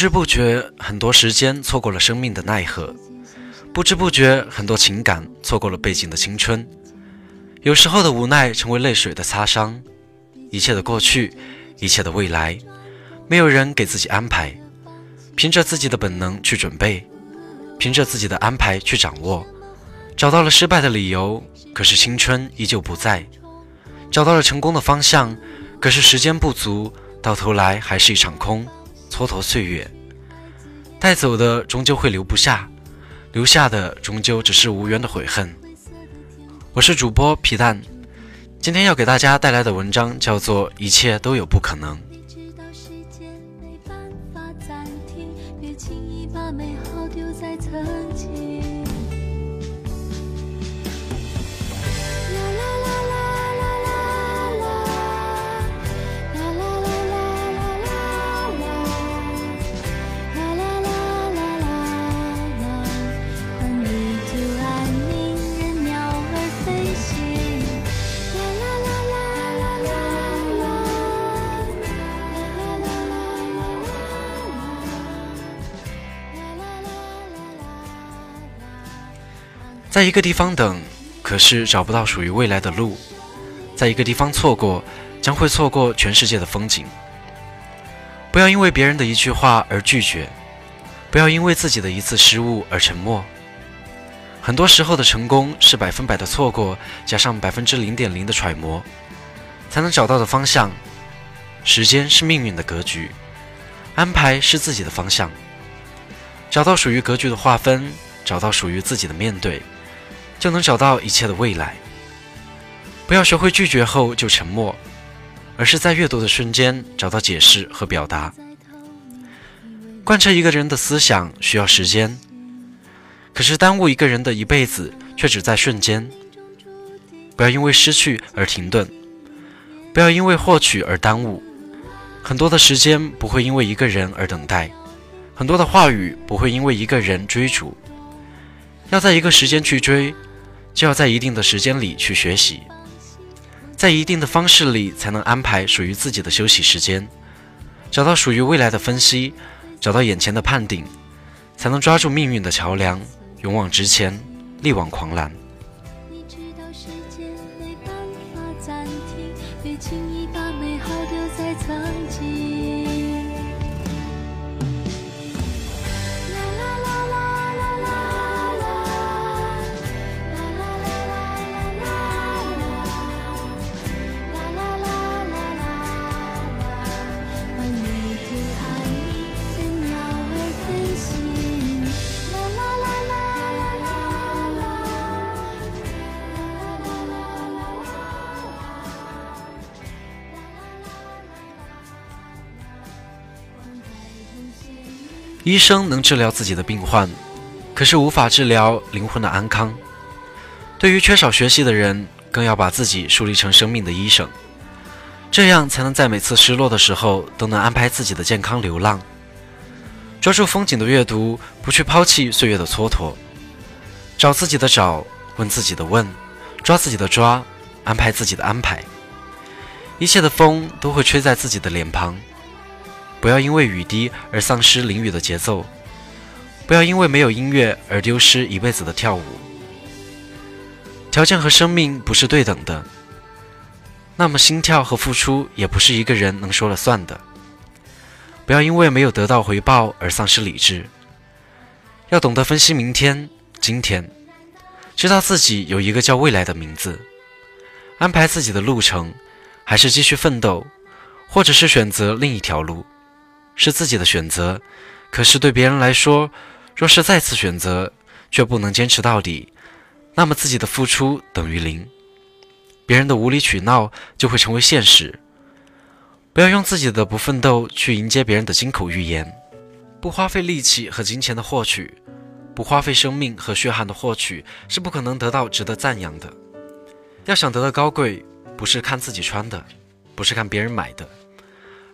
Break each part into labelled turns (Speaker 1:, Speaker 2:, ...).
Speaker 1: 不知不觉，很多时间错过了生命的奈何；不知不觉，很多情感错过了背景的青春。有时候的无奈成为泪水的擦伤，一切的过去，一切的未来，没有人给自己安排，凭着自己的本能去准备，凭着自己的安排去掌握，找到了失败的理由，可是青春依旧不在；找到了成功的方向，可是时间不足，到头来还是一场空。蹉跎岁月，带走的终究会留不下，留下的终究只是无缘的悔恨。我是主播皮蛋，今天要给大家带来的文章叫做《一切都有不可能》。在在一个地方等，可是找不到属于未来的路；在一个地方错过，将会错过全世界的风景。不要因为别人的一句话而拒绝，不要因为自己的一次失误而沉默。很多时候的成功是百分百的错过，加上百分之零点零的揣摩，才能找到的方向。时间是命运的格局，安排是自己的方向。找到属于格局的划分，找到属于自己的面对。就能找到一切的未来。不要学会拒绝后就沉默，而是在阅读的瞬间找到解释和表达。贯彻一个人的思想需要时间，可是耽误一个人的一辈子却只在瞬间。不要因为失去而停顿，不要因为获取而耽误。很多的时间不会因为一个人而等待，很多的话语不会因为一个人追逐。要在一个时间去追。就要在一定的时间里去学习，在一定的方式里才能安排属于自己的休息时间，找到属于未来的分析，找到眼前的判定，才能抓住命运的桥梁，勇往直前，力挽狂澜。医生能治疗自己的病患，可是无法治疗灵魂的安康。对于缺少学习的人，更要把自己树立成生命的医生，这样才能在每次失落的时候都能安排自己的健康流浪。抓住风景的阅读，不去抛弃岁月的蹉跎。找自己的找，问自己的问，抓自己的抓，安排自己的安排。一切的风都会吹在自己的脸庞。不要因为雨滴而丧失淋雨的节奏，不要因为没有音乐而丢失一辈子的跳舞。条件和生命不是对等的，那么心跳和付出也不是一个人能说了算的。不要因为没有得到回报而丧失理智，要懂得分析明天、今天，知道自己有一个叫未来的名字，安排自己的路程，还是继续奋斗，或者是选择另一条路。是自己的选择，可是对别人来说，若是再次选择却不能坚持到底，那么自己的付出等于零。别人的无理取闹就会成为现实。不要用自己的不奋斗去迎接别人的金口玉言，不花费力气和金钱的获取，不花费生命和血汗的获取，是不可能得到值得赞扬的。要想得到高贵，不是看自己穿的，不是看别人买的，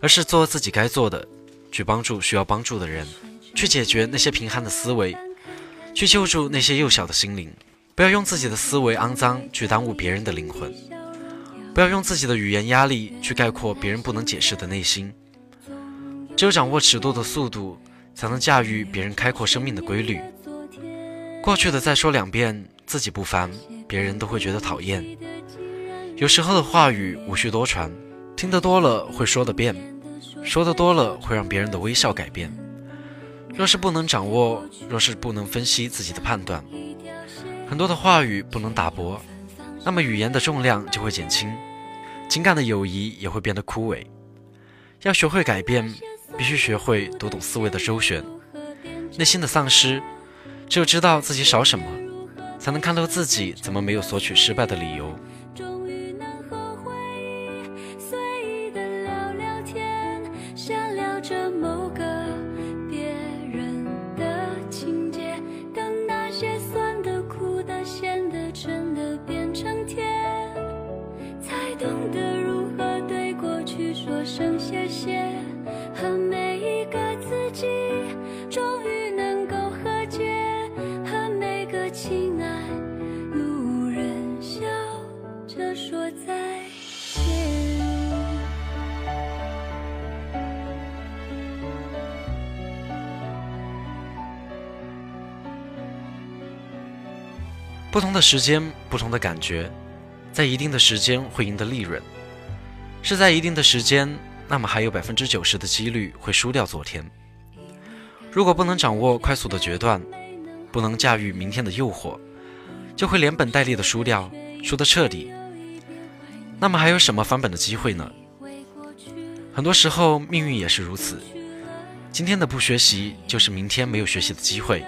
Speaker 1: 而是做自己该做的。去帮助需要帮助的人，去解决那些贫寒的思维，去救助那些幼小的心灵。不要用自己的思维肮脏去耽误别人的灵魂，不要用自己的语言压力去概括别人不能解释的内心。只有掌握尺度的速度，才能驾驭别人开阔生命的规律。过去的再说两遍，自己不烦，别人都会觉得讨厌。有时候的话语无需多传，听得多了会说的变，说的多了会让别人的微笑改变。若是不能掌握，若是不能分析自己的判断，很多的话语不能打薄，那么语言的重量就会减轻，情感的友谊也会变得枯萎。要学会改变，必须学会读懂思维的周旋，内心的丧失，只有知道自己少什么，才能看透自己怎么没有索取失败的理由。着某个不同的时间，不同的感觉，在一定的时间会赢得利润，是在一定的时间，那么还有百分之九十的几率会输掉昨天。如果不能掌握快速的决断，不能驾驭明天的诱惑，就会连本带利的输掉，输得彻底。那么还有什么翻本的机会呢？很多时候命运也是如此，今天的不学习，就是明天没有学习的机会，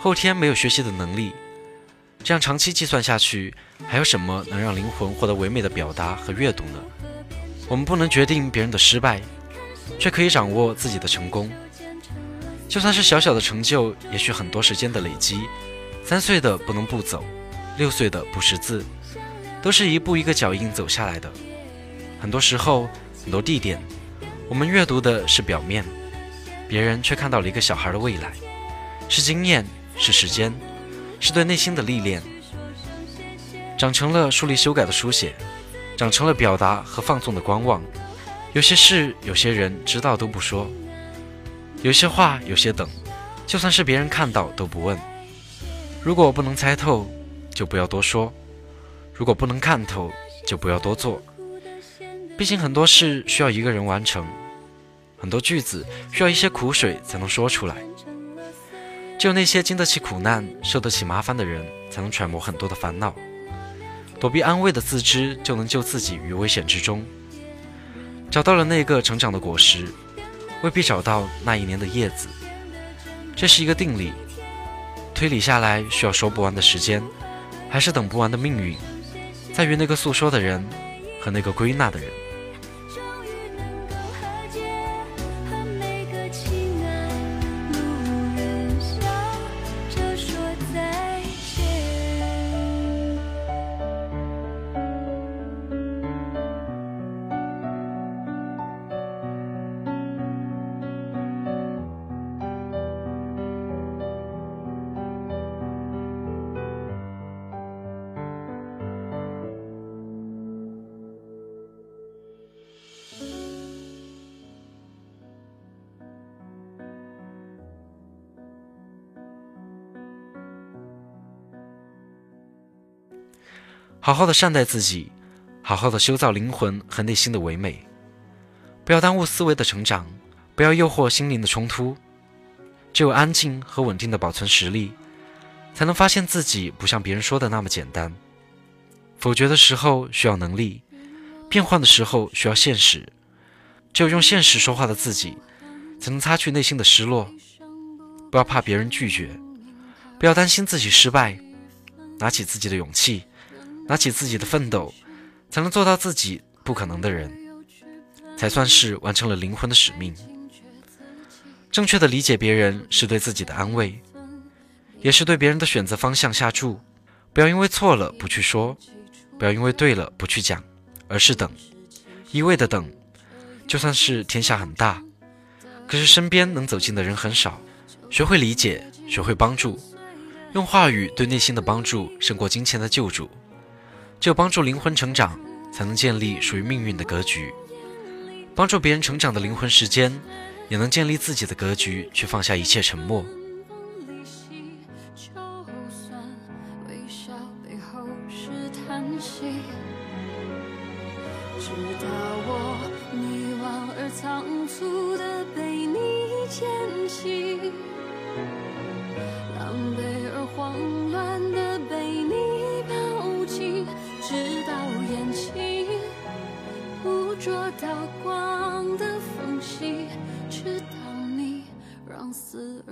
Speaker 1: 后天没有学习的能力。这样长期计算下去，还有什么能让灵魂获得唯美的表达和阅读呢？我们不能决定别人的失败，却可以掌握自己的成功。就算是小小的成就，也需很多时间的累积。三岁的不能不走，六岁的不识字，都是一步一个脚印走下来的。很多时候，很多地点，我们阅读的是表面，别人却看到了一个小孩的未来，是经验，是时间。是对内心的历练，长成了疏离修改的书写，长成了表达和放纵的观望。有些事，有些人知道都不说；有些话，有些等，就算是别人看到都不问。如果不能猜透，就不要多说；如果不能看透，就不要多做。毕竟很多事需要一个人完成，很多句子需要一些苦水才能说出来。只有那些经得起苦难、受得起麻烦的人，才能揣摩很多的烦恼。躲避安慰的自知，就能救自己于危险之中。找到了那个成长的果实，未必找到那一年的叶子。这是一个定理。推理下来，需要说不完的时间，还是等不完的命运，在于那个诉说的人和那个归纳的人。好好的善待自己，好好的修造灵魂和内心的唯美，不要耽误思维的成长，不要诱惑心灵的冲突。只有安静和稳定的保存实力，才能发现自己不像别人说的那么简单。否决的时候需要能力，变换的时候需要现实。只有用现实说话的自己，才能擦去内心的失落。不要怕别人拒绝，不要担心自己失败，拿起自己的勇气。拿起自己的奋斗，才能做到自己不可能的人，才算是完成了灵魂的使命。正确的理解别人，是对自己的安慰，也是对别人的选择方向下注。不要因为错了不去说，不要因为对了不去讲，而是等，一味的等。就算是天下很大，可是身边能走近的人很少。学会理解，学会帮助，用话语对内心的帮助胜过金钱的救助。只有帮助灵魂成长，才能建立属于命运的格局。帮助别人成长的灵魂时间，也能建立自己的格局，去放下一切沉默。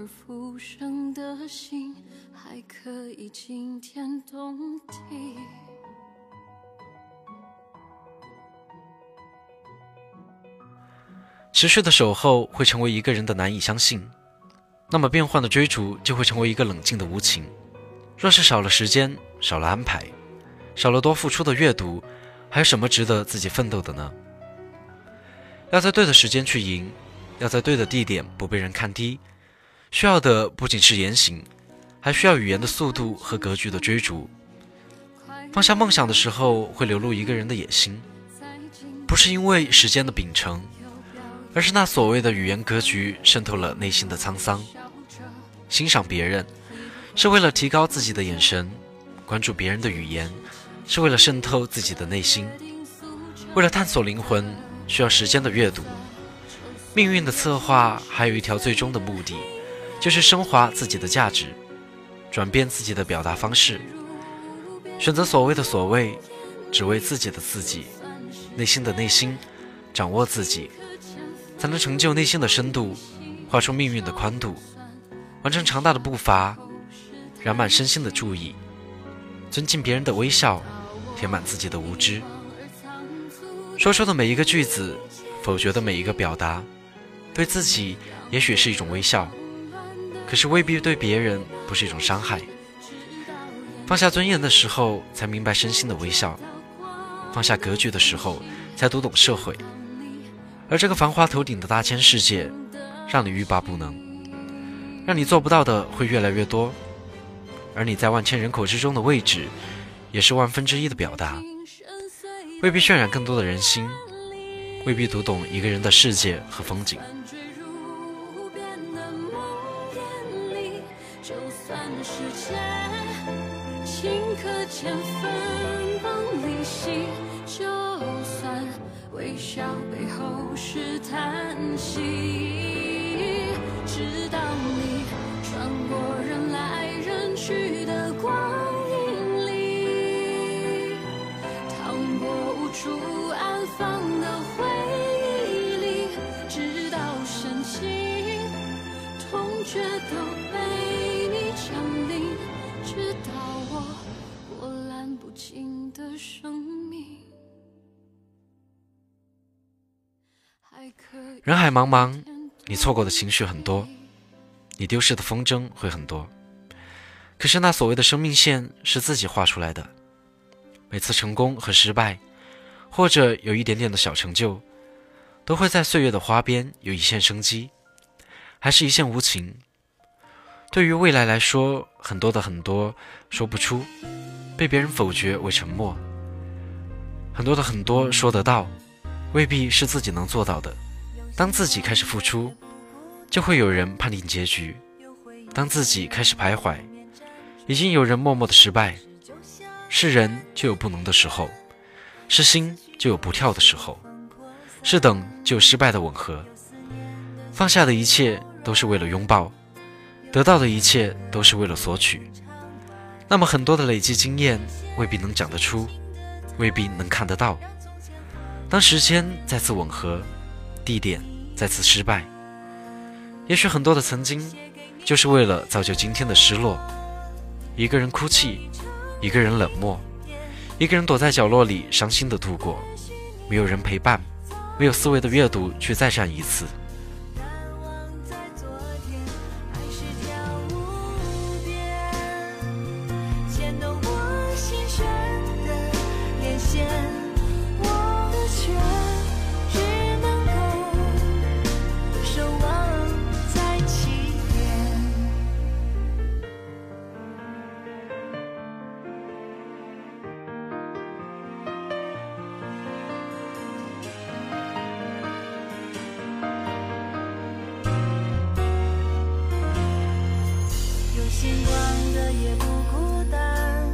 Speaker 2: 而浮生的心，还可以惊天动地。
Speaker 1: 持续的守候会成为一个人的难以相信，那么变幻的追逐就会成为一个冷静的无情。若是少了时间，少了安排，少了多付出的阅读，还有什么值得自己奋斗的呢？要在对的时间去赢，要在对的地点不被人看低。需要的不仅是言行，还需要语言的速度和格局的追逐。放下梦想的时候，会流露一个人的野心，不是因为时间的秉承，而是那所谓的语言格局渗透了内心的沧桑。欣赏别人，是为了提高自己的眼神；关注别人的语言，是为了渗透自己的内心。为了探索灵魂，需要时间的阅读。命运的策划，还有一条最终的目的。就是升华自己的价值，转变自己的表达方式，选择所谓的所谓，只为自己的自己，内心的内心，掌握自己，才能成就内心的深度，画出命运的宽度，完成长大的步伐，染满身心的注意，尊敬别人的微笑，填满自己的无知。说出的每一个句子，否决的每一个表达，对自己也许是一种微笑。可是未必对别人不是一种伤害。放下尊严的时候，才明白身心的微笑；放下格局的时候，才读懂社会。而这个繁华头顶的大千世界，让你欲罢不能，让你做不到的会越来越多。而你在万千人口之中的位置，也是万分之一的表达。未必渲染更多的人心，未必读懂一个人的世界和风景。千分崩离析，就算微笑背后是叹息，直到你穿过人来人去的光影里，淌过无处安放的回忆里，直到深情痛觉都被的生命。人海茫茫，你错过的情绪很多，你丢失的风筝会很多。可是那所谓的生命线是自己画出来的。每次成功和失败，或者有一点点的小成就，都会在岁月的花边有一线生机，还是一线无情。对于未来来说，很多的很多说不出。被别人否决为沉默，很多的很多说得到，未必是自己能做到的。当自己开始付出，就会有人判定结局；当自己开始徘徊，已经有人默默的失败。是人就有不能的时候，是心就有不跳的时候，是等就有失败的吻合。放下的一切都是为了拥抱，得到的一切都是为了索取。那么很多的累积经验未必能讲得出，未必能看得到。当时间再次吻合，地点再次失败，也许很多的曾经，就是为了造就今天的失落。一个人哭泣，一个人冷漠，一个人躲在角落里伤心的度过，没有人陪伴，没有思维的阅读去再战一次。
Speaker 3: 不孤单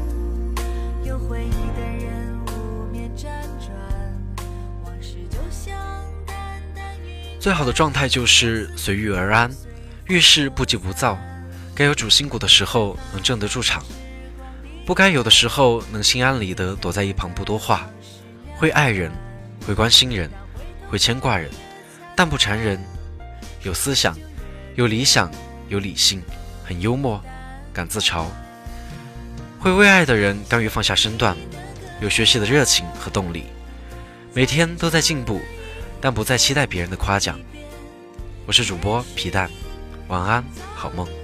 Speaker 3: 有回忆的人辗转往事就像
Speaker 1: 最好的状态就是随遇而安遇事不急不躁该有主心骨的时候能镇得住场。不该有的时候能心安理得躲在一旁不多话。会爱人会关心人会牵挂人。但不缠人有思想有理想有理性很幽默。敢自嘲，会为爱的人甘于放下身段，有学习的热情和动力，每天都在进步。但不再期待别人的夸奖。我是主播皮蛋，晚安，好梦。